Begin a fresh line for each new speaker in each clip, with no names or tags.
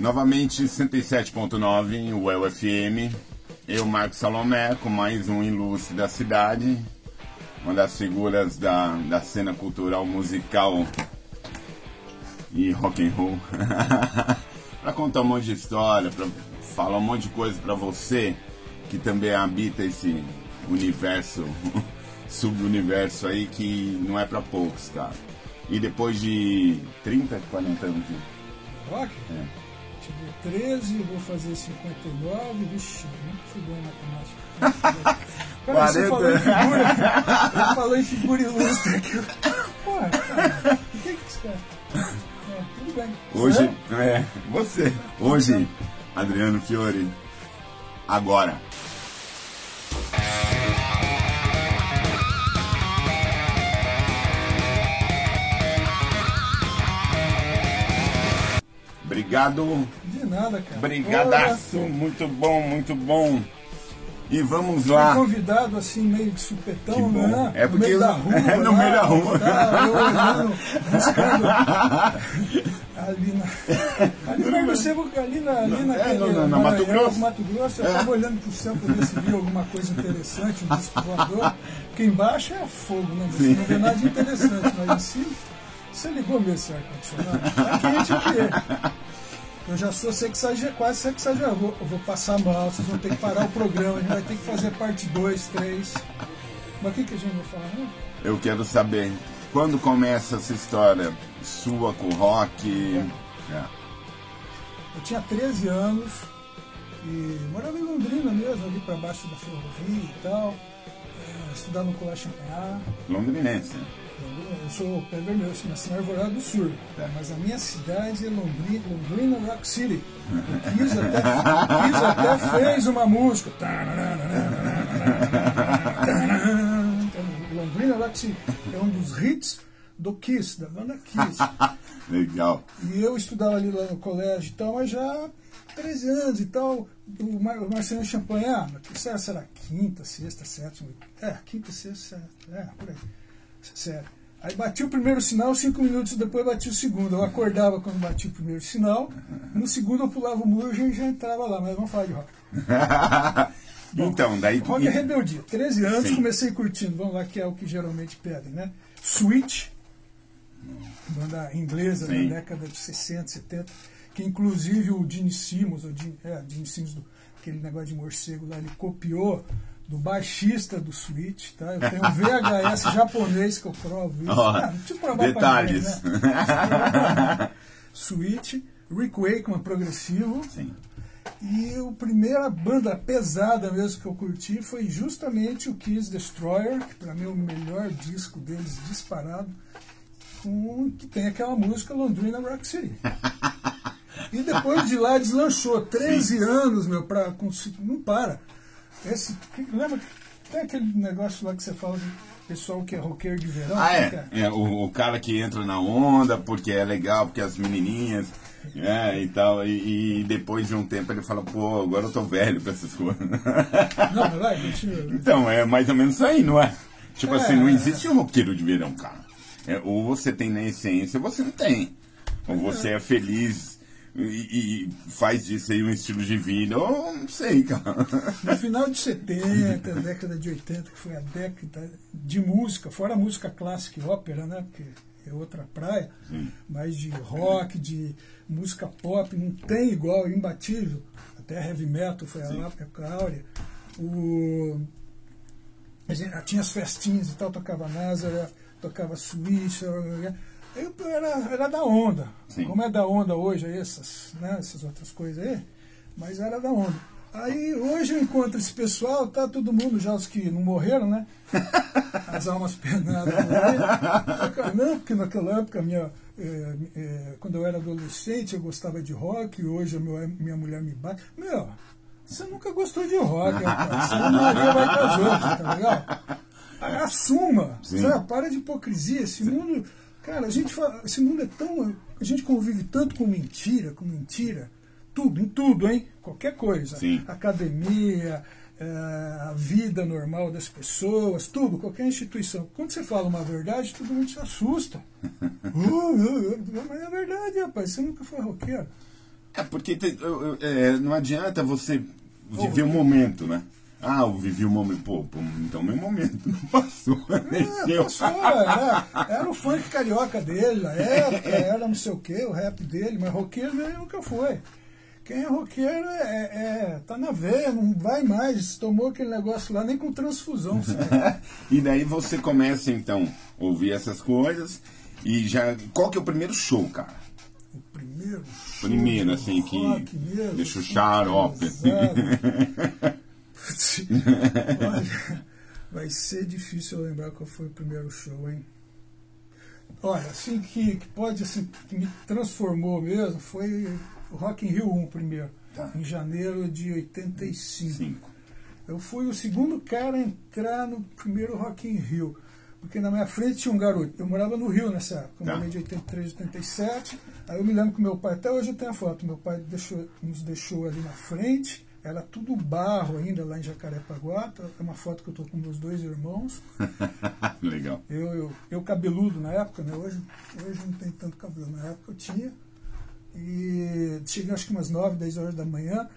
Novamente 107.9, o UFM. Eu, Marcos Salomé, com mais um ilustre da cidade. Uma das figuras da, da cena cultural musical e rock and roll. para contar um monte de história, para falar um monte de coisa para você que também habita esse universo, subuniverso aí que não é para poucos, cara. E depois de 30, 40 anos de
rock? É. Tive 13, vou fazer 59, vixe, nunca fui bom em matemática. Cara, você falou em figura, ele falou em figura ilustre aqui. Porra, cara, o que é que você quer? É, tudo bem.
Hoje, é, você. Hoje, Adriano Fiore, agora. Obrigado.
De nada, cara.
Brigadaço. Muito bom, muito bom. E vamos lá.
Fui convidado assim, meio de supetão, né?
É porque.
No meio da rua.
É no meio da rua.
Tá, eu buscando. ali na. Ali na ali na. Ali na,
é, no, no, no Mato Grosso.
Mato Grosso, eu estava olhando pro céu para ver se via alguma coisa interessante, um disco voador. Porque embaixo é fogo, né? Você não vê nada de interessante, mas em cima. Você ligou meu esse ar-condicionado? Tá quente aqui. Eu já sou sexagério, quase sexagério. Eu vou, eu vou passar mal, vocês vão ter que parar o programa, a gente vai ter que fazer parte 2, 3. Mas o que, que a gente vai falar? Não?
Eu quero saber quando começa essa história sua com rock.
É. É. Eu tinha 13 anos e morava em Londrina mesmo, ali para baixo da ferrovia e tal. É, estudava no Colégio Champagnat.
Londrinense.
Eu sou vermelho, assim, nasci na Alvorada do Sul. Tá? Mas a minha cidade é Londrina, Londrina Rock City. O Kiss até, Kiss até fez uma música. Londrina Rock City. É um dos hits do Kiss, da banda Kiss.
Legal.
E eu estudava ali lá no colégio e tal, mas já 13 anos e tal. O, Mar o Marcelo Champagnat, que será quinta, sexta, sétima. É, quinta, sexta, sétima. É, por aí. Sério. Aí bati o primeiro sinal, cinco minutos depois bati o segundo. Eu acordava quando bati o primeiro sinal, no segundo eu pulava o muro e já entrava lá, mas vamos falar de rock.
Bom, então, daí.
Rock é rebeldia. 13 anos, Sim. comecei curtindo, vamos lá, que é o que geralmente pedem, né? Switch, banda inglesa Sim. da década de 60, 70, que inclusive o Gene Simmons, o Gene, é, Gene Simmons, do, aquele negócio de morcego lá, ele copiou do baixista do Switch, tá? Eu tenho um VHS japonês que eu provo isso. Oh, ah, provar
detalhes.
né? Switch, Rick Wakeman progressivo.
Sim.
E a primeira banda pesada mesmo que eu curti foi justamente o Kiss Destroyer, que para mim é o melhor disco deles disparado, com, que tem aquela música Londrina Rock City. e depois de lá deslanchou 13 Sim. anos, meu, pra, não para. Esse, lembra? Tem aquele negócio lá que você fala de pessoal que é roqueiro de verão.
Ah, é. é? é o, o, cara que entra na onda porque é legal, porque as menininhas. É, e tal, e, e, depois de um tempo ele fala, pô, agora eu tô velho pra essas coisas.
Não, vai, deixa eu...
Então, é mais ou menos isso aí, não é? Tipo é, assim, não existe um roqueiro de verão, cara. É, ou você tem na essência, ou você não tem. Ou você é feliz e, e, faz disso aí um estilo de vida, eu não sei, cara.
No final de 70, década de 80, que foi a década de música, fora a música clássica e ópera, né? Porque é outra praia, Sim. mas de rock, de música pop, não tem igual, imbatível. Até heavy metal foi a época áurea. O... Tinha as festinhas e tal, tocava Nazareth, tocava Switch, eu era, era da onda. Sim. Como é da onda hoje, essas, né, essas outras coisas aí, mas era da onda. Aí hoje eu encontro esse pessoal, tá todo mundo, já os que não morreram, né? As almas penadas. Não, porque naquela época, minha, é, é, quando eu era adolescente, eu gostava de rock, e hoje a minha, mulher me bate. Meu, você nunca gostou de rock, rapaz. Você não Maria vai com as outras, tá legal? Assuma, sabe? Para de hipocrisia. Esse mundo Cara, a gente fala, esse mundo é tão. A gente convive tanto com mentira, com mentira. Tudo, em tudo, hein? Qualquer coisa.
Sim.
Academia, é, a vida normal das pessoas, tudo, qualquer instituição. Quando você fala uma verdade, todo mundo se assusta. uh, uh, uh, mas é verdade, rapaz, você nunca foi roqueiro.
É, porque tem- eu- eu- é, não adianta você viver o momento, né? Ah, eu vivi o momento. Pô, pô, então meu momento não passou.
É, passou, era, era o funk carioca dele na época, era não sei o que, o rap dele, mas roqueiro ele nunca foi. Quem é roqueiro é, é- tá na veia, não vai mais, tomou aquele negócio lá nem com transfusão.
e daí você começa então a ouvir essas coisas e já. Qual que é o primeiro show, cara?
O primeiro show
Primeiro, assim, que
rock mesmo,
deixou
assim,
xarope.
pesado. Olha, vai ser difícil eu lembrar qual foi o primeiro show, hein? Olha, assim que, que pode, assim, que me transformou mesmo foi o Rock in Rio 1 primeiro,
Tá.
em janeiro de 85.
Cinco.
Eu fui o segundo cara a entrar no primeiro Rock in Rio. Porque na minha frente tinha um garoto. Eu morava no Rio nessa época. Eu
Tá.
morei de 83, 87. Aí eu me lembro que meu pai, até hoje eu tenho a foto, meu pai deixou, nos deixou ali na frente. Era tudo barro ainda lá em Jacarepaguá. É uma foto que eu tô com meus dois irmãos.
Legal.
Eu, eu, eu cabeludo na época, né? Hoje, hoje não tem tanto cabelo. Na época eu tinha. E cheguei acho que umas 9, 10 horas da manhã.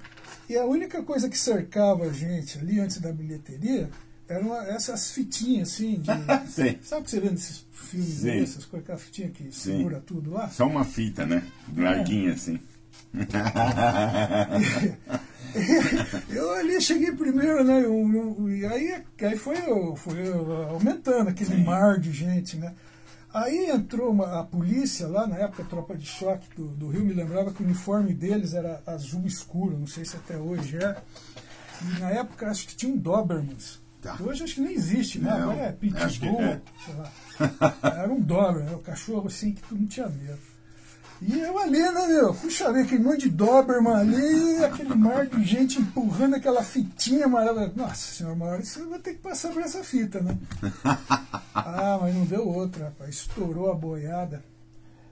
E a única coisa que cercava a gente ali antes da bilheteria eram essas fitinhas assim, de.
Sim.
Sabe o que você vê nesses filmes,
Sim.
aí, essas coisas, aquela fitinha que segura tudo lá?
Só uma fita, né? Larguinha assim.
eu ali cheguei primeiro, né? eu- eu- e aí, aí foi, foi aumentando aquele
Sim.
mar de gente, né? Aí entrou uma- a polícia lá, na época, a tropa de choque do, do Rio, me lembrava que o uniforme deles era azul escuro, não sei se até hoje é. E na época acho que tinha um Dobermans.
Tá.
Hoje acho que nem existe, né?
Não,
Agora é
que
Pitbull,
é.
sei lá. Era um Doberman, né? o cachorro assim que tu não tinha medo. E eu ali, né, meu? Puxa vida, aquele monte de Doberman ali, aquele mar de gente empurrando aquela fitinha amarela. Nossa senhora, uma hora você vai ter que passar por essa fita, né? Ah, mas não deu outra, rapaz. Estourou a boiada.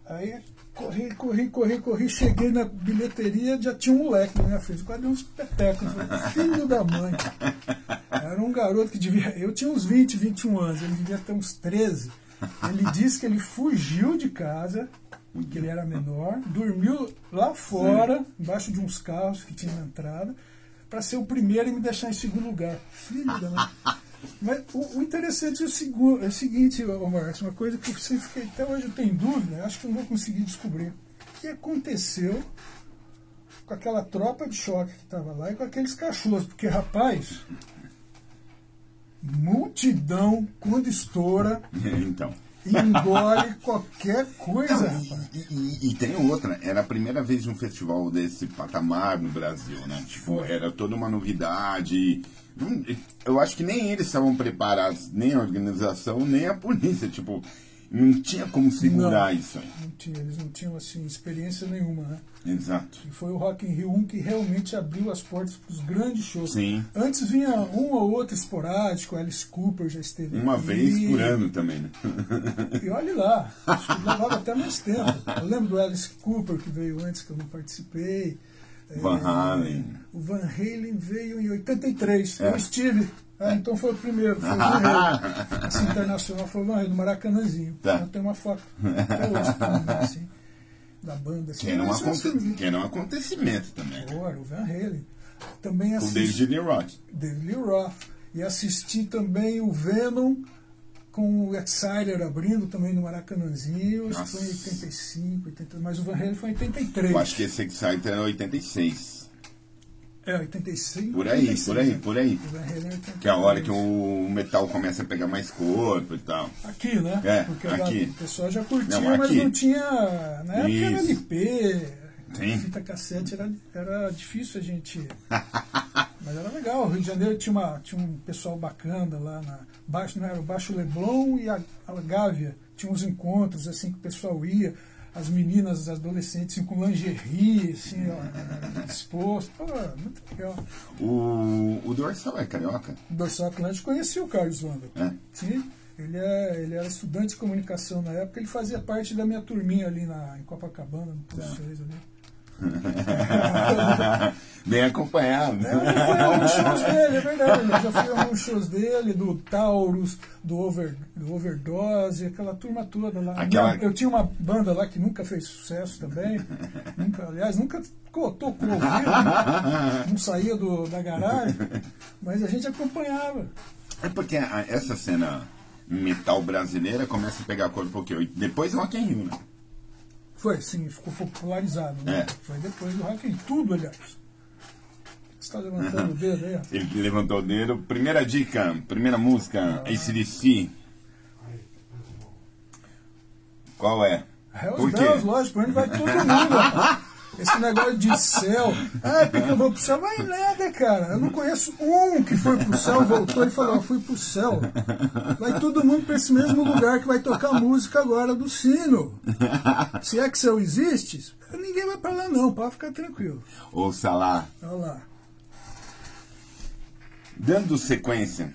Aí corri, corri, corri, corri. Cheguei na bilheteria, já tinha um moleque na minha frente. Quase uns petecos. Eu falei, Filho da mãe. Era um garoto que devia. Eu tinha uns 20, 21 anos. Ele devia ter uns 13. Ele disse que ele fugiu de casa, que ele era menor, dormiu lá fora, embaixo de uns carros que tinha na entrada, para ser o primeiro e me deixar em segundo lugar. Filho da mãe. Mas o, o interessante é o, segu- é o seguinte, Marcos, uma coisa que eu sempre fiquei, até hoje eu tenho dúvida, acho que não vou conseguir descobrir. O que aconteceu com aquela tropa de choque que estava lá e com aqueles cachorros? Porque, rapaz, multidão, quando estoura,
Então.
Engole qualquer coisa, rapaz.
E, e- e tem outra, era a primeira vez de um festival desse patamar no Brasil, né? Tipo, era toda uma novidade. Não- Eu acho que nem eles estavam preparados, nem a organização, nem a polícia. Tipo, não tinha como segurar
Não.
isso aí.
Não tinha, eles não tinham assim, experiência nenhuma, né?
Exato.
E foi o Rock in Rio 1 que realmente abriu as portas para os grandes shows.
Sim.
Antes vinha um ou outro esporádico, Alice Cooper já esteve
Uma
aqui.
vez por ano também, né?
E olhe lá, acho que levava até mais tempo. Eu lembro do Alice Cooper que veio antes que eu não participei.
Van
É,
Halen.
O Van Halen veio em 83.
É.
Eu estive. Ah, então foi o primeiro, foi o Van Halen. Assim, internacional foi o Van no Maracanãzinho.
Tá.
Eu tenho uma foto até hoje comigo, assim, da banda. Assim.
Que era, um
Mas eu
aconte- que era um acontecimento também.
Agora, o Van Halen. Também
Com o
assisti
David Lee Roth.
David Lee Roth. E assisti também o Venom com o Exciter abrindo também no Maracanãzinho. Que foi em
Nossa.
85, 80, mas o Van Halen foi em 83.
Eu acho que esse Exciter era 86.
É, 85.
Por aí,
86,
por aí,
né?
por aí.
O Van Halen 83.
Que é a hora que o metal começa a pegar mais corpo e tal.
Aqui, né?
É,
Porque
aqui.
o pessoal já curtia,
Não,
mas não tinha. Na época era
Isso.
LP,
Sim.
fita cassete, era, era difícil a gente. mas era legal. O Rio de Janeiro tinha, uma, tinha um pessoal bacana lá na. Baixo, não era o Baixo Leblon e a, a Gávea. Tinha uns encontros assim que o pessoal ia. As meninas, as adolescentes assim, com lingerie, assim, ó, disposto. Pô, muito legal.
O, o Dorsal é carioca?
O Dorsal Atlântico conhecia o Carlos Wanda.
É?
Sim, ele, é, ele era estudante de comunicação na época, ele fazia parte da minha turminha ali na, em Copacabana, no Pulso 6 ali.
Bem acompanhado.
É, eu já fui a alguns shows dele, é verdade. Eu já fui a alguns shows dele, do Taurus, do, over, do Overdose, aquela turma toda lá.
Aquela-
Eu tinha uma banda lá que nunca fez sucesso também. nunca, aliás, nunca co- tocou ao vivo, né? não saía do, da garagem, mas a gente acompanhava.
É porque essa cena metal brasileira começa a pegar corpo o quê? Depois Rock in Rio, né?
Foi, sim, ficou popularizado. Né?
É.
Foi depois do Rock in Tudo, aliás. Você está levantando o dedo aí?
Ele levantou o dedo. Primeira dica, primeira música, ACDC. Qual é?
Hells
Por quê?
Lógico, por onde vai todo mundo. Esse negócio de céu. Ah, porque eu vou pro céu? Vai nada, cara. Eu não conheço um que foi pro céu, voltou e falou, eu fui pro céu. Vai todo mundo pra esse mesmo lugar que vai tocar música agora do sino. Se é que céu existe, ninguém vai pra lá não, pode ficar tranquilo.
Ouça lá.
Olha lá.
Dando sequência,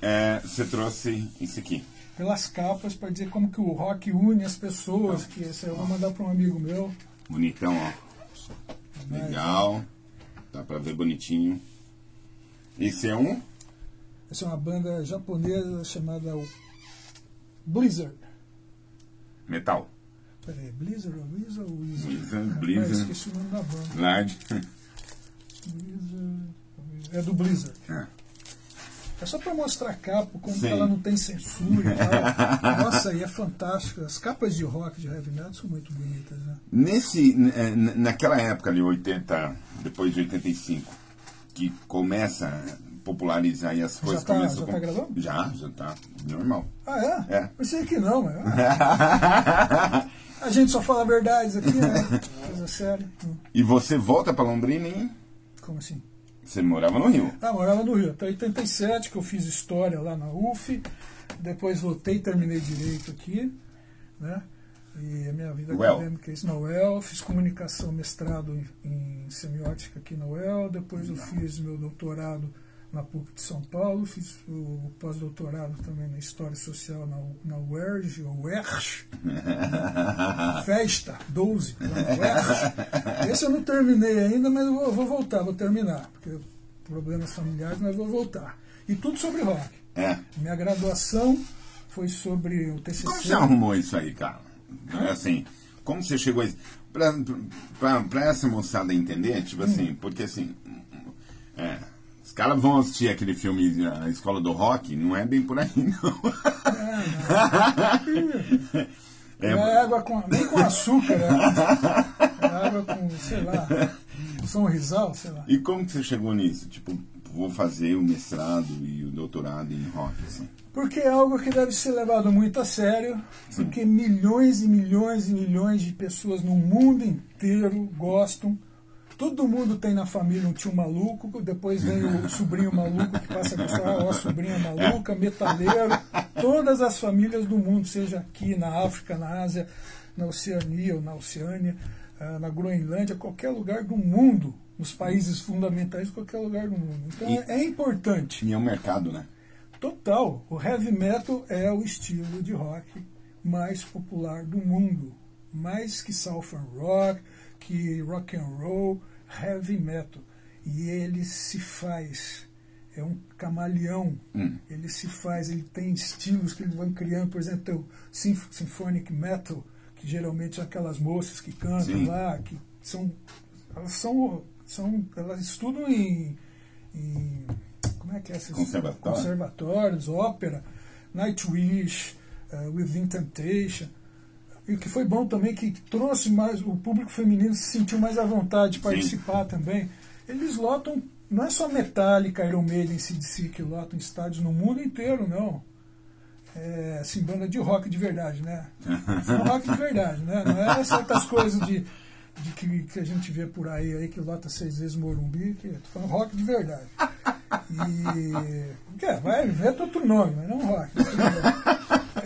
é, você trouxe isso aqui.
Pelas capas, pra dizer como que o rock une as pessoas, que esse eu vou mandar pra um amigo meu.
Bonitão, ó. Legal. Dá pra ver bonitinho. Esse é um?
Essa é uma banda japonesa chamada Blizzard.
Metal.
Peraí, Blizzard ou Blizzard ou Wizard?
Blizzard, Blizzard.
esqueci o nome da banda. Blizzard. É do Blizzard.
É.
É só pra mostrar a capa, como
Sim.
ela não tem censura e tal. Nossa, aí é fantástico. As capas de rock, de heavy metal são muito bonitas, né?
Nesse, n- naquela época ali, 80, depois de 85, que começa a popularizar aí as coisas.
tá-
começam
já
com-
tá gravando?
Já, já tá. Normal.
Ah, é?
É.
Pensei que não, mas... A gente só fala verdades aqui, né? Coisa séria.
E você volta pra Londrina e
Como assim?
Você morava no Rio.
Ah, morava no Rio. Até 87, que eu fiz história lá na UF. Depois voltei e terminei direito aqui. Né? E a minha vida
UEL.
acadêmica é isso na UEL. Fiz comunicação, mestrado em, em semiótica aqui na UEL. Depois eu fiz meu doutorado na PUC de São Paulo. Fiz o pós-doutorado também na História Social na, na UERJ, ou UERJ. Festa, 12. lá na UERJ. Esse eu não terminei ainda, mas eu vou, vou voltar, vou terminar. Porque problemas familiares, mas vou voltar. E tudo sobre rock.
É.
Minha graduação foi sobre o TCC.
Como você arrumou isso aí, cara? É Assim, como você chegou a isso? Pra, pra, pra essa moçada entender, tipo
Hum.
assim, porque assim. É, caras vão assistir aquele filme A Escola do Rock, não é bem por aí, não.
É, água com, nem com açúcar, é, é água com, sei lá, São Rizal, sei lá.
E como que você chegou nisso? Tipo, vou fazer o mestrado e o doutorado em rock, assim.
Porque é algo que deve ser levado muito a sério, porque milhões e milhões e milhões de pessoas no mundo inteiro gostam. Todo mundo tem na família um tio maluco, depois vem o sobrinho maluco que passa a gostar, ó, sobrinha maluca, metaleiro. Todas as famílias do mundo, seja aqui na África, na Ásia, na Oceania ou na Oceânia, ah, na Groenlândia, qualquer lugar do mundo, nos países fundamentais, qualquer lugar do mundo. Então
E-
é, é importante.
E é um mercado, né?
Total. O heavy metal é o estilo de rock mais popular do mundo. Mais que southern rock, que rock and roll, heavy metal. E ele se faz. É um camaleão.
Hum.
Ele se faz, ele tem estilos que ele vai criando. Por exemplo, tem o symphonic metal, que geralmente são aquelas moças que cantam
Sim.
lá, que são. Elas são. são elas estudam em. em como é que é
Conservatório.
conservatórios, ópera, Nightwish, uh, Within Temptation. E o que foi bom também que trouxe mais o público feminino se sentiu mais à vontade de participar também. Eles lotam, não é só Metallica, Iron Maiden, CDC que lotam estádios no mundo inteiro, não. É, assim, banda de rock de verdade, né? Rock de verdade, né? Não é certas coisas de, de que, que a gente vê por aí, aí que lota seis vezes Morumbi, que tô falando rock de verdade. E. É, vai ver outro nome, mas não rock.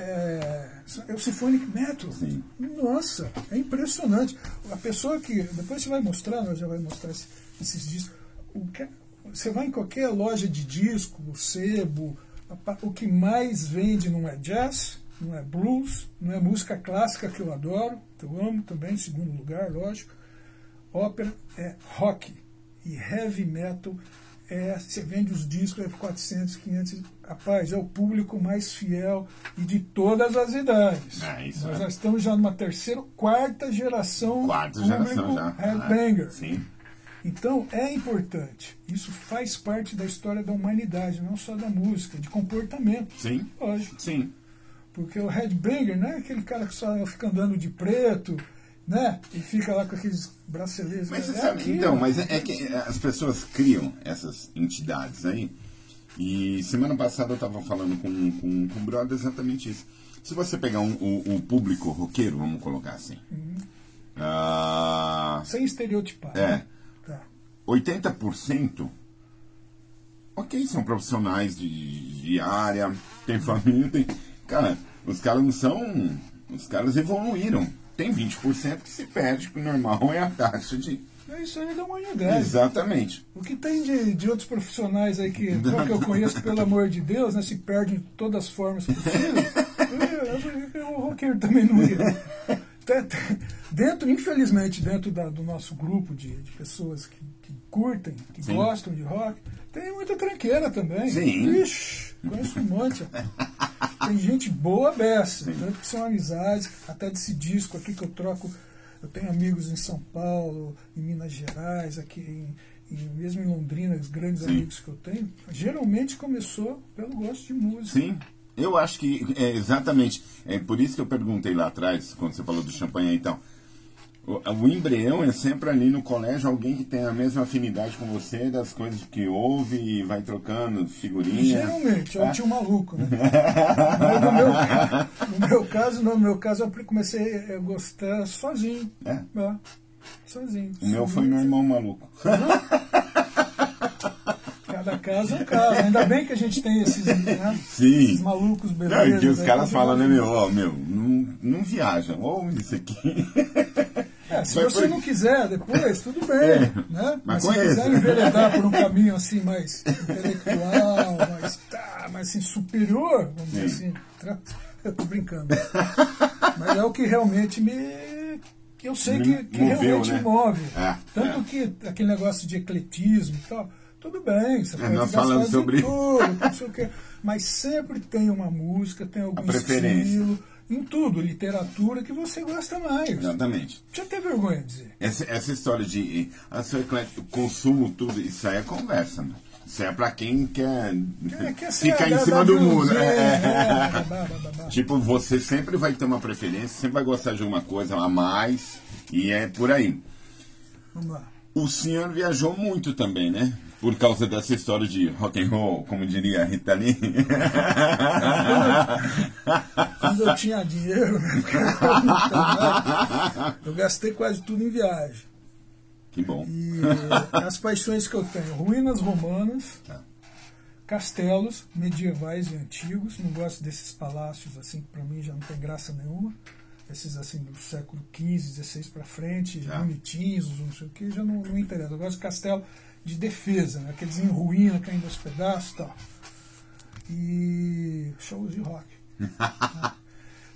É, é o Symphonic Metal.
Sim.
Nossa, é impressionante. A pessoa que. Depois você vai mostrar, nós já vai mostrar esse- esses discos. O que- você vai em qualquer loja de disco, sebo, o que mais vende não é jazz, não é blues, não é música clássica que eu adoro, que eu amo também, em segundo lugar, lógico. Ópera é rock. E heavy metal é, você vende os discos é 400, 500. Rapaz, é o público mais fiel e de todas as idades.
É, isso
Nós
é.
já estamos já numa terceira, quarta geração
Quarta
público
geração
headbanger.
Ah, sim.
Então é importante. Isso faz parte da história da humanidade, não só da música, de comportamento.
Sim.
Lógico.
Sim.
Porque o headbanger não é aquele cara que só fica andando de preto, né? E fica lá com aqueles braceletes.
Mas você
é
sabe,
aquilo.
então, mas é, é que as pessoas criam essas entidades aí. E semana passada eu estava falando com, com, com o brother exatamente isso. Se você pegar um- o, o público roqueiro, vamos colocar assim.
Uhum.
ah,
Sem estereotipar.
É.
Né? Tá.
80%, ok, são profissionais de, de área, tem família, tem. Cara, os caras não são. Os caras evoluíram. Tem 20% que se perde, que o normal é a taxa de.
É isso aí da humanidade.
Exatamente.
O que tem de, de outros profissionais aí que, que eu conheço, pelo amor de Deus, né, se perdem de todas as formas possíveis, eu- eu- o roqueiro também não ia. Dentro, infelizmente, dentro da- do nosso grupo de, de pessoas que, que curtem, que
Sim.
gostam de rock, tem muita tranqueira também.
Sim.
Ixi, conheço um monte. Tem gente boa beça, tanto que são amizades, até desse disco aqui que eu troco. Eu tenho amigos em São Paulo, em Minas Gerais, aqui em, em- mesmo em Londrina, os grandes
Sim.
amigos que eu tenho. Geralmente começou pelo gosto de música.
Sim. Eu acho que é exatamente. É por isso que eu perguntei lá atrás, quando você falou do champanhe, então. O, embrião é sempre ali no colégio alguém que tem a mesma afinidade com você, das coisas que ouve e vai trocando figurinha.
Geralmente, é
Ah.
o tio maluco, né? No, meu, no meu caso, no meu caso, eu comecei a gostar sozinho.
É.
É, sozinho.
O meu foi meu irmão maluco.
Cada caso é um caso. Ainda bem que a gente tem esses, né,
Sim.
esses malucos
Não,
beleza.
e que os
né,
caras falam, né, meu, ó, meu, não, não viaja, ouve isso aqui.
É, se
Vai
você
por-
não quiser depois, tudo bem.
É,
né?
mas
Mas se quiser enveredar por um caminho assim mais intelectual, mais, tá, mais assim, superior, vamos dizer
Sim.
assim. tra- Eu tô brincando. Mas é o que realmente me. que eu sei que, que
Moveu,
realmente
né?
me move.
É,
Tanto
é.
que aquele negócio de ecletismo e tal, tudo bem, você pode
nós falamos sobre-
tudo, não sei o quê. Mas sempre tem uma música, tem algum estilo, em tudo, literatura, que você gosta mais.
Exatamente.
Deixa eu ter vergonha de dizer.
Essa, essa história de ah, seu eclético, consumo tudo, isso aí é conversa, né? Isso é pra quem quer,
É, quer ser
ficar em cima do muro. É.
é, babá, babá.
Tipo, você sempre vai ter uma preferência, sempre vai gostar de alguma coisa a mais, e é por aí.
Vamos lá.
O senhor viajou muito também, né? Por causa dessa história de rock and roll, como diria a Rita Lee.
Quando eu tinha dinheiro, né, eu gastei quase tudo em viagem.
que bom.
E as paixões que eu tenho, ruínas romanas,
Tá.
castelos medievais e antigos. Não gosto desses palácios assim, que para mim já não tem graça nenhuma. Esses assim do século XV, XVI para frente,
Tá.
bonitinhos, não sei o que, já não, não me interessa. Eu gosto de castelo de defesa, né? aqueles em ruína, caindo aos pedaços e tal. E shows de rock.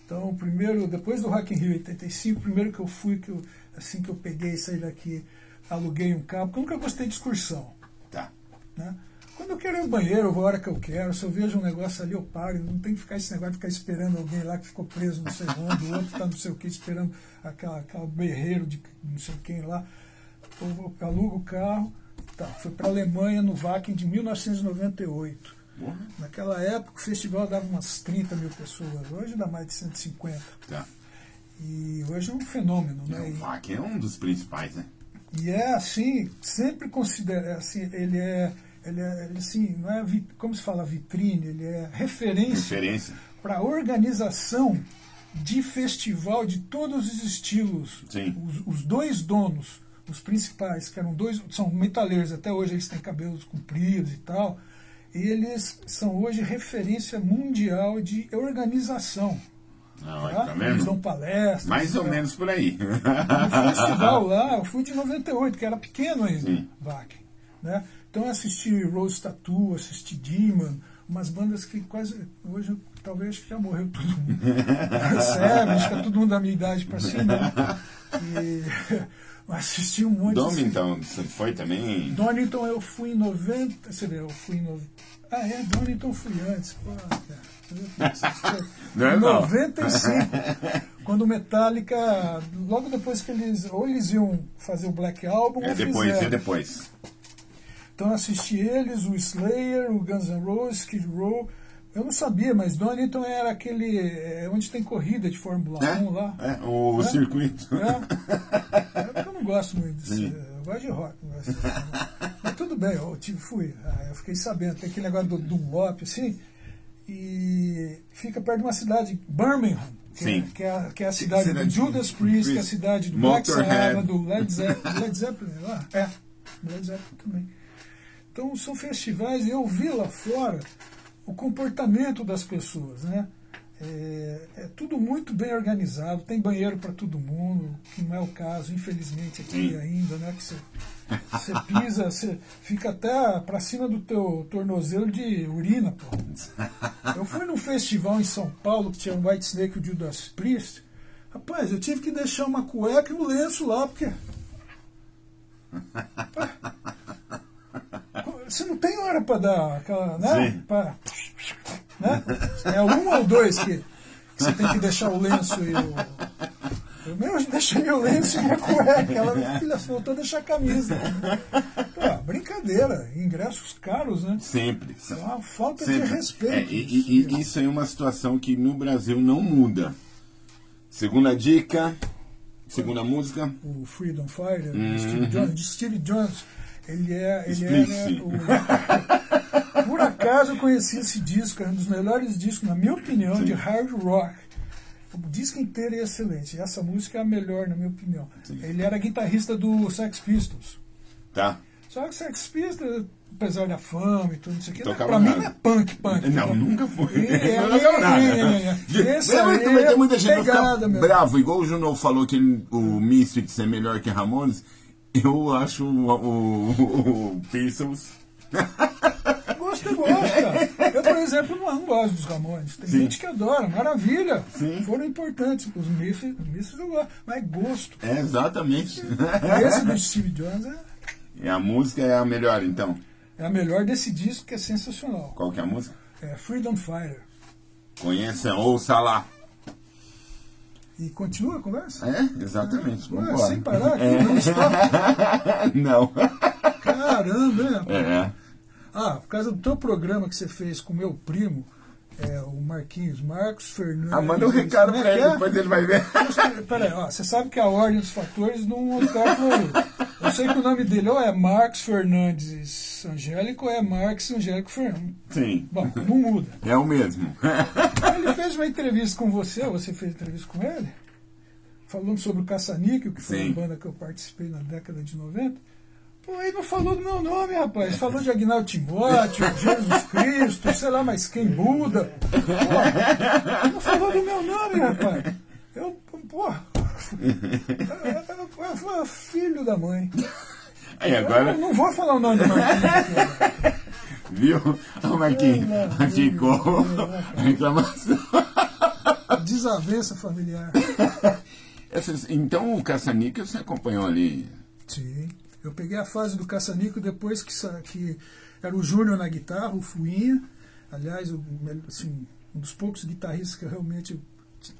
Então, o primeiro, depois do Rock in Rio 85, o primeiro que eu fui, que eu, assim que eu peguei e saí daqui, aluguei um carro, porque eu nunca gostei de excursão.
Tá.
Né? Quando eu quero ir ao banheiro, eu vou a hora que eu quero. Se eu vejo um negócio ali, eu paro. Não tem que ficar esse negócio de ficar esperando alguém lá que ficou preso não sei onde, o outro está não sei o que, esperando aquela, aquela berreiro de não sei quem lá. Eu vou, alugo o carro. Tá, fui para a Alemanha no Wacken de 1998.
Porra.
Naquela época o festival dava umas 30 mil pessoas, hoje dá mais de 150.
Tá.
E hoje é um fenômeno, né?
O
E-
VAC é um dos principais, né?
e é assim, sempre considera assim, ele é, ele é ele, assim, não é como se fala vitrine, ele é referência
Referência.
para a organização de festival de todos os estilos.
Sim.
Os, os dois donos, os principais, que eram dois, são metaleiros, até hoje eles têm cabelos compridos e tal. Eles são hoje referência mundial de organização.
Não, aí,
tá?
tá
Eles dão palestras.
Mais ou
tá?
menos por aí.
No festival lá, eu fui de 98, que era pequeno ainda,
Sim.
Vac. Né? Então eu assisti Rose Tattoo, assisti Demon, umas bandas que quase. Hoje talvez já morreu todo mundo. Sério, acho que é todo mundo da minha idade para cima. né? E Assisti um monte.
Donington, você foi também?
Donington eu fui em 90. Você vê, eu fui em. No... Ah, é, Donington fui antes. Pô,
Não é
em
não.
95, quando o Metallica, logo depois que eles, ou eles iam fazer o Black Album,
É depois,
fizeram.
é depois.
Então eu assisti eles, o Slayer, o Guns N' Roses, Skid Row. Eu não sabia, mas Donington era aquele é, onde tem corrida de Fórmula 1 lá.
É, é, o
É?
circuito.
É. É porque eu não gosto muito disso.
Sim.
Eu gosto de rock. gosto de- Mas tudo bem, eu tive, fui. Ah, Eu fiquei sabendo, tem aquele negócio do Dunlop, assim. E fica perto de uma cidade, Birmingham. Que,
Sim.
É, que, é, a- que é a cidade
Cidade
do Judas Priest, que é a
Priest.
cidade do Black. Sabbath, do Led Zeppelin. Led Zeppelin lá? É, Led Zeppelin também. Então são festivais e eu vi lá fora o comportamento das pessoas, né? É, é tudo muito bem organizado, tem banheiro para todo mundo, que não é o caso, infelizmente, aqui ainda, né? Que você, pisa, você fica até para cima do teu tornozelo de urina, pô. Eu fui num festival em São Paulo que tinha o White Snake e o Judas Priest. Rapaz, eu tive que deixar uma cueca e um lenço lá, porque. Você não tem hora para dar aquela. Né?
Sim.
Pra, né? É um ou dois que, que você tem que deixar o lenço e o. Eu mesmo deixei meu lenço e minha cueca. Ela filha, faltou deixar a camisa. Pô, brincadeira. Ingressos caros, né?
Sempre.
É uma falta
Sempre.
de respeito.
É, e, e- isso é uma situação que no Brasil não muda. Segunda dica, segunda música.
o Freedom Fighter,
Uhum.
Steve Jones, de Steve Jones, ele é, ele
Explique-se.
era o, acaso eu conheci esse disco, é um dos melhores discos, na minha opinião, de hard rock. O disco inteiro é excelente. Essa música é a melhor, na minha opinião. Ele era guitarrista do Sex Pistols.
Tá?
Só que o Sex Pistols, apesar da fama e tudo isso aqui,
Tocava
pra mim
nada.
não é punk, punk.
Não, nunca foi.
É,
não
é,
nada.
é, é, é.
Ter muita gente
pegada, meu.
bravo, igual o Juno falou que ele- o Misfits é melhor que Ramones. Eu acho o, o, o, o Pistols.
Gosto é gosto, cara. Eu, por exemplo, não, gosto dos Ramones. Tem
Sim.
gente que adora, maravilha.
Sim.
Foram importantes. Os Misfits, os Misfits eu gosto. Mas é gosto.
É, exatamente.
Esse do Steve Jones é,
E a música é a melhor, então.
é a melhor desse disco, que é sensacional.
Qual que é a música?
É Freedom Fighter.
Conheça, ouça lá.
E continua a conversa?
É, exatamente. Vambora.
sem parar aqui,
É.
não stop.
Não.
Caramba, né?
É.
Ah, por causa do teu programa que você fez com o meu primo, é, o Marquinhos, Marcos Fernandes.
Ah, manda um recado
Como é
ele,
é?
depois ele vai ver.
Peraí, ó, você sabe que a ordem dos fatores não altera Eu sei que o nome dele ou é Marcos Fernandes Angélico ou é Marcos Angélico Fernandes.
Sim.
Bom, não muda.
É o mesmo.
Ele fez uma entrevista com você, você fez entrevista com ele, falando sobre o Caça-Níquel, que foi
Sim.
uma banda que eu participei na década de 90. Pô, aí não falou do meu nome, rapaz. Falou de Agnaldo Timóteo, Jesus Cristo, sei lá mais quem, Buda. Pô, não falou do meu nome, rapaz. Eu, pô. eu- eu- eu- Filho da mãe.
Aí
Eu
agora,
não vou falar o nome do Marquinhos.
viu? O Marquinhos ficou a reclamação.
Desavença familiar.
Essas- então o Caça-Níquel você acompanhou ali.
Sim. Eu peguei a fase do Caça-Nico depois que, que era o Júnior na guitarra, o Fuinha. Aliás, o, assim, um dos poucos guitarristas que realmente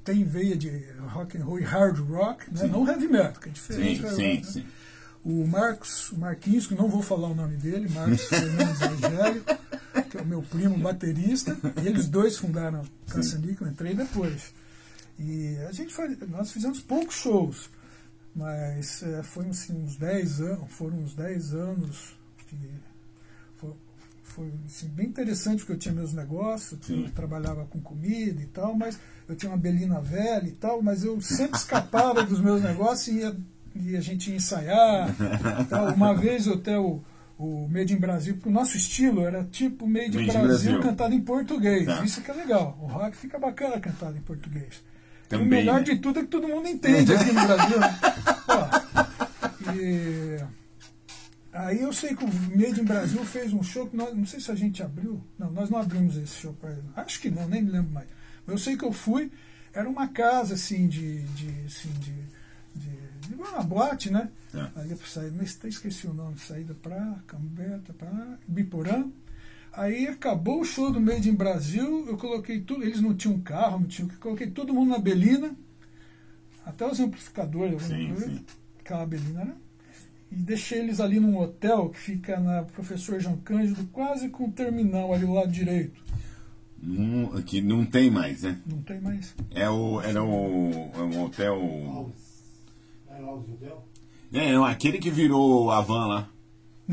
tem veia de rock and roll e hard rock, né? não heavy metal, que é diferente.
Sim,
hard
sim,
rock, né?
sim.
O Marcos, o Marquinhos, que não vou falar o nome dele, Marcos Fernandes Angélico, que é o meu primo baterista. Eles dois fundaram o Caça-Nico, eu entrei depois. E a gente faz, nós fizemos poucos shows, mas é, foi assim, uns 10 anos, foram uns 10 anos que foi, foi assim, bem interessante porque eu tinha meus negócios, eu trabalhava com comida e tal, mas eu tinha uma belina velha e tal, mas eu sempre escapava dos meus negócios e, ia, e a gente ia ensaiar. tal. Uma vez eu até o, o Made in Brasil, porque o nosso estilo era tipo Made in
Made in
Brasil,
Brasil.
cantado em português.
Tá.
Isso que é legal. O rock fica bacana cantado em português. E o
Também,
melhor
né?
de tudo é que todo mundo entende aqui no Brasil. né? Ó, e aí eu sei que o Made in Brasil fez um show que nós, não sei se a gente abriu. Não, nós não abrimos esse show para ele. Acho que não, nem me lembro mais. Mas eu sei que eu fui, era uma casa assim de, de, assim, de, de, de uma boate, né?
É.
Ali para sair, mas até esqueci o nome, saída para Cambeta, para Biporã. Aí acabou o show do Made in Brasil, eu coloquei tudo, eles não tinham carro, não tinham, eu coloquei todo mundo na Belina, até os amplificadores,
Sim,
coisa,
sim.
aquela Belina, né? E deixei eles ali num hotel que fica na Professor João Cândido, quase com o terminal ali do lado direito.
Não- que não tem mais, né?
Não tem mais.
É o, era o, é um hotel.
Lá, o Judeu?
É, aquele que virou a van lá.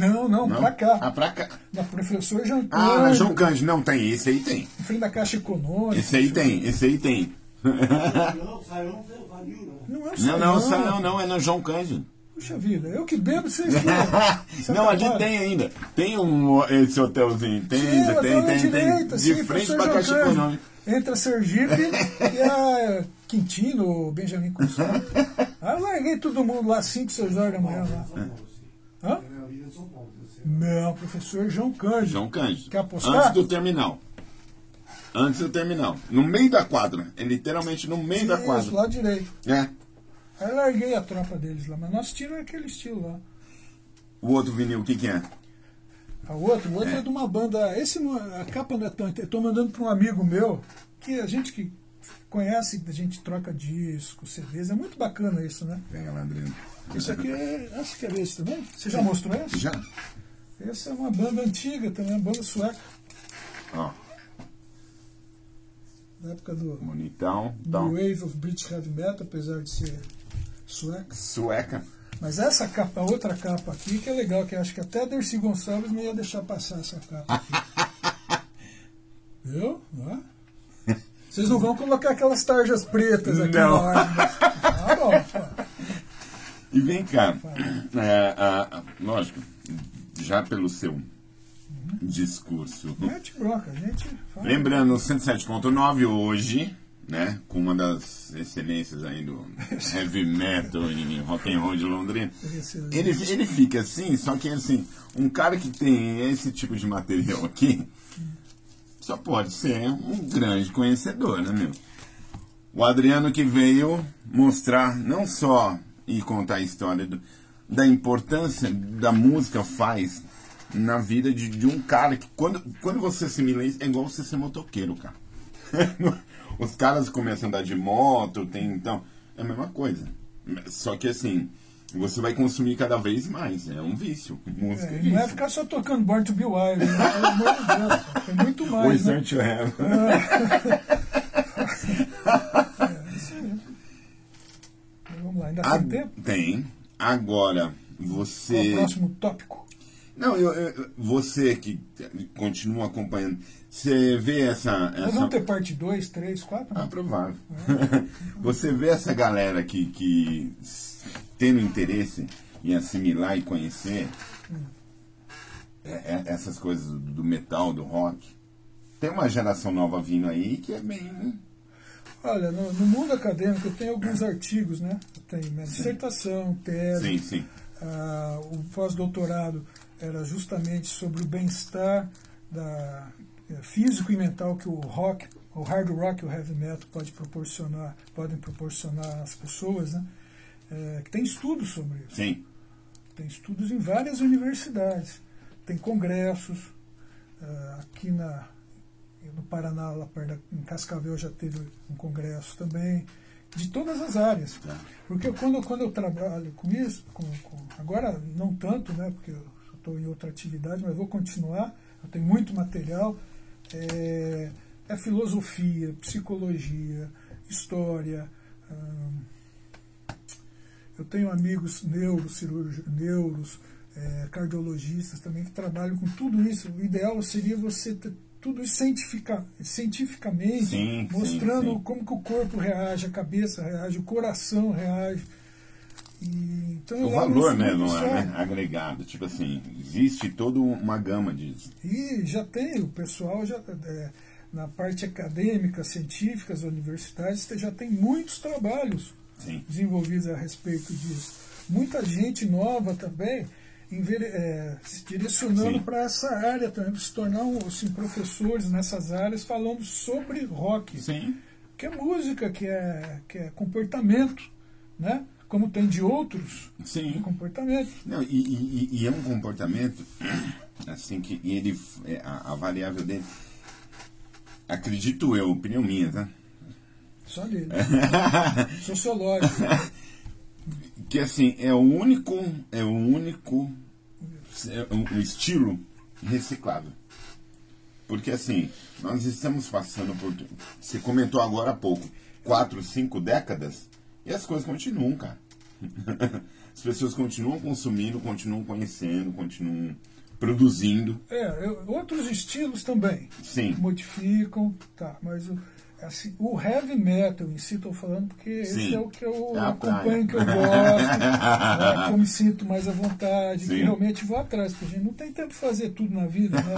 Não, não,
Não?
pra cá.
Ah, pra cá.
Na Professor João
Ah, na
Cândido,
João Cândido. Não, tem. Esse aí tem.
em frente da Caixa Econômica.
Esse aí tem. Esse aí tem.
Não, né?
Não é o
Não, não,
Saião.
não, não. É no João Cândido.
Puxa vida, eu que bebo, vocês que. Você
não, ali
trabalha.
tem ainda. Tem um, esse hotelzinho. Tem
Sim,
ainda, tem, tem, tem.
direita,
De
sim,
frente pra Caixa. Econômica.
Entre a Sergipe e a Quintino, o Benjamin Constant. Aí eu larguei todo mundo lá 5, 6 horas da manhã lá. Hã?
É na Avenida São Paulo. você-
Não, professor João Cândido.
João Cândido.
Quer apostar?
Antes do terminal. Antes do terminal. No meio da quadra. É literalmente no meio da
Isso,
quadra.
lá direito.
É.
Aí eu larguei a tropa deles lá, mas nosso tiro é aquele estilo lá.
O outro vinil, o que, que é?
A outra, o outro é. de uma banda. Esse não, a capa não é tão. Eu tô mandando para um amigo meu, que a gente que conhece, a gente troca discos, CDs, é muito bacana isso, né?
Pega lá, Adriano.
Isso aqui é. Acho que era esse também. Você já mostrou esse?
Já?
Essa é uma banda antiga também, uma banda sueca,
Ó,
da época do,
bonitão.
do
Então,
Wave of British Heavy Metal, apesar de ser sueca.
sueca.
Mas essa capa, a outra capa aqui, que é legal, que eu acho que até Dercy Gonçalves não ia deixar passar essa capa aqui. Viu? Ó. Vocês não vão colocar aquelas tarjas pretas aqui
Não.
na hora. mas- Ah, bom.
E vem cá, é, a- a- lógico, já pelo seu discurso.
Mete bronca, a gente fala.
Lembrando, 107.9 hoje, né, com uma das excelências aí do heavy metal e rock and roll de Londrina. Ele, ele fica assim, só que assim, um cara que tem esse tipo de material aqui só pode ser um grande conhecedor, né, meu? O Adriano que veio mostrar não só e contar a história do- da importância da música faz na vida de, de um cara que quando, quando você assimila isso, é igual você ser motoqueiro, cara. Os caras começam a andar de moto, tem então. É a mesma coisa. Só que assim, você vai consumir cada vez mais. É um vício. Música é,
É, não é
vício.
ficar só tocando Born to Be Wild, né? pelo amor de Deus, cara, tem muito mais. Né?
Sancho Have.
É, isso aí. Então, Vamos lá, ainda
Ah,
tem tempo?
Tem. Agora,
Qual o
você.
próximo tópico?
Não, eu, eu- você que continua acompanhando, você vê essa.
Nós
essa...
vamos ter parte 2, 3, 4?
Ah, provável. você vê essa galera que, que tendo interesse em assimilar e conhecer é, é, essas coisas do, do metal, do rock. Tem uma geração nova vindo aí que é bem.
Olha, no, no mundo acadêmico eu tenho alguns artigos, né? Tenho minha dissertação, tese,
Sim, sim.
ah, o pós-doutorado era justamente sobre o bem-estar da, eh, físico e mental que o rock, o hard rock e o heavy metal pode proporcionar, podem proporcionar às pessoas, né? Que tem estudos sobre isso.
Sim.
Tem estudos em várias universidades, tem congressos. ah, aqui na, no Paraná, lá perto em Cascavel, já teve um congresso também, de todas as áreas.
Tá.
Porque quando, quando eu trabalho com isso, com, com- agora não tanto, né, porque eu estou em outra atividade, mas vou continuar, eu tenho muito material. É, é filosofia, psicologia, história. ahn, eu tenho amigos neurocirurgiões, neuros, eh, cardiologistas também que trabalham com tudo isso. O ideal seria você ter tudo isso cientifica, cientificamente,
Sim,
mostrando
sim.
como que o corpo reage, a cabeça reage, o coração reage. E, então
O
levo
valor,
isso
né,
muito
não
a
é,
sério.
né? Agregado. Tipo assim, existe toda uma gama disso.
E já tem, o pessoal já é, na parte acadêmica, científica, as universidades já tem muitos trabalhos
Sim.
desenvolvidos a respeito disso. Muita gente nova também é, se direcionando para essa área também, para se tornar um, assim, professores nessas áreas falando sobre rock.
Sim.
Que é música, que é, que é comportamento, né? como tem de outros de
Sim.
comportamento.
Não, e, e- e- e é um comportamento assim que ele é, a, a variável dele acredito eu, opinião minha, tá?
Só dele. Sociológico.
Que assim, é o único é o único é um estilo reciclável. Porque assim, nós estamos passando por. Você comentou agora há pouco, quatro, cinco décadas, e as coisas continuam, cara. As pessoas continuam consumindo, continuam conhecendo, continuam produzindo.
É, eu- outros estilos também
Sim.
modificam, tá, mas o, assim, o heavy metal em si, estou falando porque
Sim.
esse é o que eu
É
acompanho,
praia.
que eu gosto, é, que eu me sinto mais à vontade, que
Sim.
realmente vou atrás, porque a gente não tem tempo de fazer tudo na vida, né?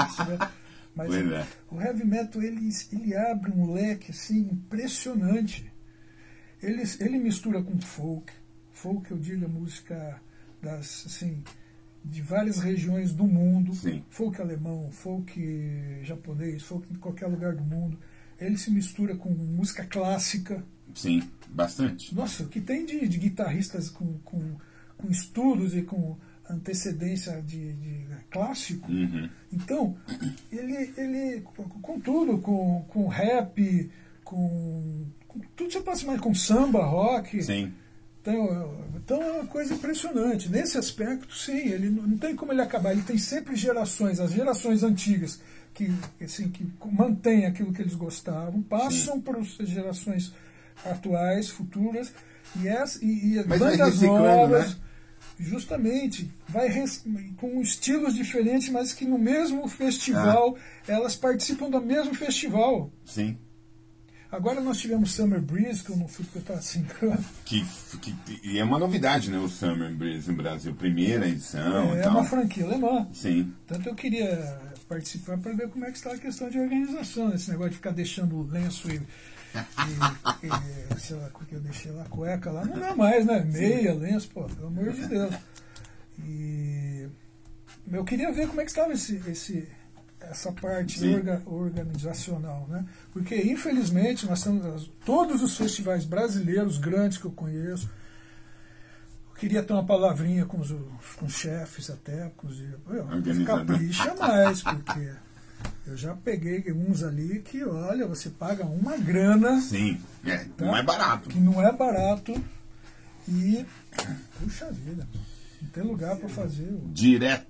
Mas
é.
o heavy metal ele, ele abre um leque assim impressionante. Ele, ele mistura com folk, folk eu digo a música das assim de várias regiões do mundo,
Sim.
folk alemão, folk japonês, folk de qualquer lugar do mundo. Ele se mistura com música clássica.
Sim, bastante.
Nossa, o que tem de, de guitarristas com, com, com estudos e com antecedência de, de clássico.
Uhum.
Então, ele, ele com, tudo, com, com rap, com, com tudo você passa mais, com samba, rock.
Sim.
Então, então é uma coisa impressionante. Nesse aspecto, sim, ele não tem como ele acabar. Ele tem sempre gerações, as gerações antigas que, assim, que mantêm aquilo que eles gostavam, passam para as gerações atuais, futuras, e as, e, e as
Mas
bandas
reciclando,
novas,
né?
justamente, vai res- com estilos diferentes, mas que no mesmo festival,
Ah.
elas participam do mesmo festival.
Sim.
Agora nós tivemos Summer Breeze, que eu não fui porque eu estava grana.
Que, que, e é uma novidade, né? O Summer Breeze no Brasil. Primeira edição
É
tal.
uma franquia alemã.
Sim.
Tanto eu queria participar para ver como é que está a questão de organização, esse negócio de ficar deixando o lenço e, e, e, sei lá, o que eu deixei lá, cueca lá, não dá mais, né? Meia, lenço, pô, pelo amor de Deus. E eu queria ver como é que estava esse, esse, essa parte
Sim.
orga- organizacional, né? Porque, infelizmente, nós temos todos os festivais brasileiros grandes que eu conheço, queria ter uma palavrinha com os, com os chefes até, com os, eu, capricha mais, porque eu já peguei uns ali que, olha, você paga uma grana,
Sim. É,
tá?
não é barato.
que não é barato, e, puxa vida, não tem lugar para fazer. o-
Direto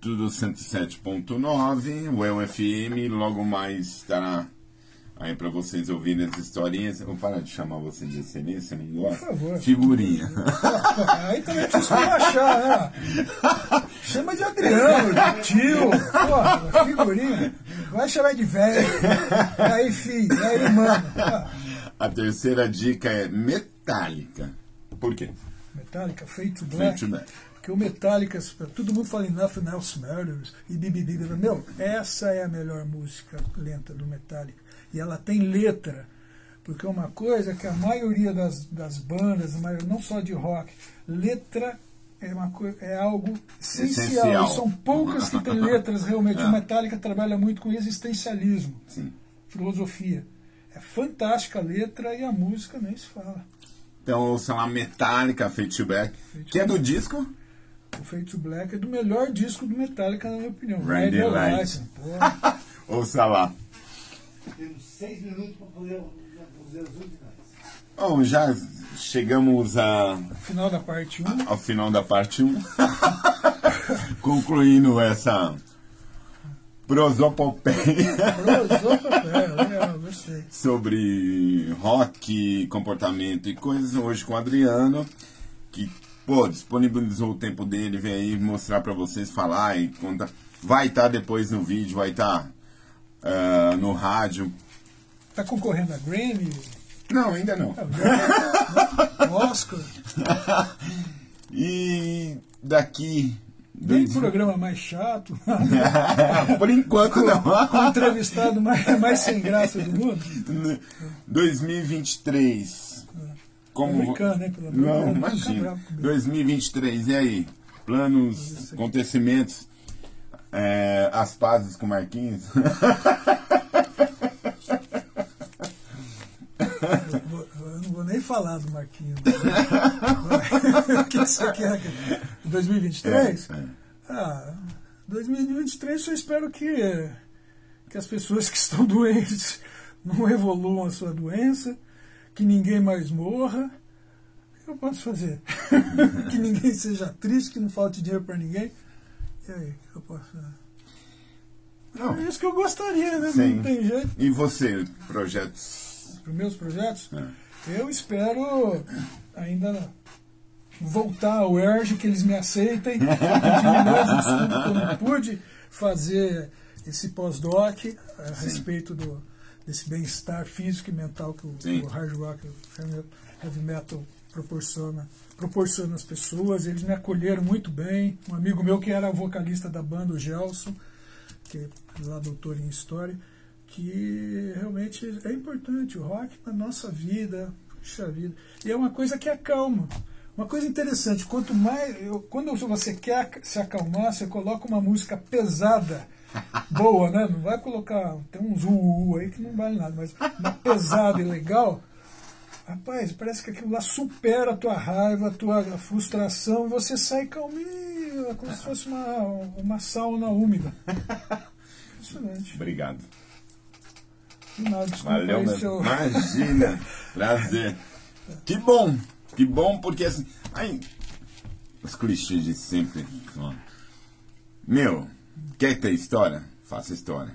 do 107.9, o UFM, logo mais estará aí pra vocês ouvirem as historinhas. Eu vou parar de chamar você de excelência, não gosta?
Por favor.
Figurinha.
Aí também precisa achar, né? Chama de Adriano, de tio, porra, figurinha. Vai chamar de velho. Aí, filho, aí, mano.
A terceira dica é metálica. Por quê?
Metallica, Fade to Black.
Fade to Black.
Porque o Metallica, todo mundo fala em Nothing Else Matters e bibibi. Meu, essa é a melhor música lenta do Metallica. E ela tem letra. Porque uma coisa que a maioria das, das bandas, não só de rock, letra é, uma é algo essencial.
Essencial.
São poucas que têm letras realmente. O Metallica trabalha muito com existencialismo,
Sim.
filosofia. É fantástica a letra e a música nem se fala.
Então ouça lá Metallica, Fade to Black, que é do disco
O Fade to Black é do melhor disco do Metallica, na minha opinião. The
Light. Ouça lá.
Temos seis minutos para poder fazer as últimas.
Bom, já chegamos a,
Final da parte 1.
ao final da parte 1. Concluindo essa prosopopeia
Legal, gostei.
sobre rock, comportamento e coisas hoje com o Adriano, que pô, disponibilizou o tempo dele, veio aí mostrar pra vocês, falar e contar. Vai estar depois no vídeo, vai estar ah, no rádio.
Tá concorrendo a Grammy?
Não, ainda não.
Oscar?
E daqui.
Nem programa mais chato.
Por enquanto
Com
não.
entrevistado mais, mais sem graça do mundo.
2023. Como...
Brincando, hein, pelo
Não, imagina.
bravo comigo.
2023, e aí? Planos, acontecimentos, é, as pazes com Marquinhos?
Eu vou- eu não vou nem falado, Marquinhos. o que você quer? 2023?
É, é.
Ah, 2023 eu espero que, que as pessoas que estão doentes não evoluam a sua doença, que ninguém mais morra. O que eu posso fazer? que ninguém seja triste, que não falte dinheiro para ninguém. E aí, o que eu posso?
Não.
É isso que eu gostaria, né?
Sim.
Não tem jeito.
E você, projetos?
Para os meus projetos,
É.
eu espero ainda voltar ao ERJ, que eles me aceitem. Eu não pude fazer esse pós-doc a respeito do, desse bem-estar físico e mental que o,
Sim.
o hard rock, o heavy metal proporciona, proporciona às pessoas. Eles me acolheram muito bem. Um amigo meu que era vocalista da banda, o Gelson, que é lá doutor em história, que realmente é importante o rock na nossa vida, puxa vida. E é uma coisa que acalma. Uma coisa interessante, quanto mais. eu- quando você quer se acalmar, você coloca uma música pesada, boa, né? Não vai colocar. Tem uns uh, aí que não vale nada, mas uma pesada e legal. Rapaz, parece que aquilo lá supera a tua raiva, a tua frustração, você sai calminho, é como se fosse uma, uma sauna úmida. Impressionante.
Obrigado.
Nada, desculpa
Valeu, meu.
se eu-
Imagina. Prazer. Que bom. Que bom, porque assim. Aí, os clichês de sempre. Meu, quer ter história? Faça história.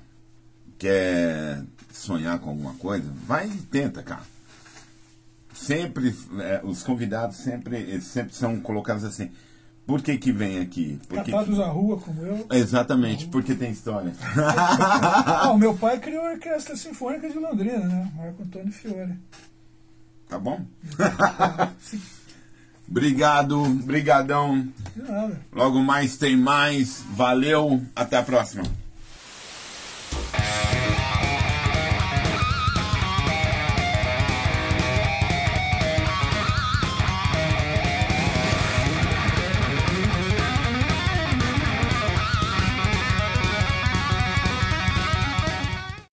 Quer sonhar com alguma coisa? Vai e tenta, cara. Sempre, é, os convidados sempre, sempre são colocados assim. Por que que vem aqui? Por que
Catados à rua como eu.
Exatamente, porque tem história.
Ah, o meu pai criou a Orquestra Sinfônica de Londrina, né? Marco Antônio Fiore.
Tá bom? Obrigado, brigadão.
de nada.
Logo mais tem mais. Valeu, até a próxima.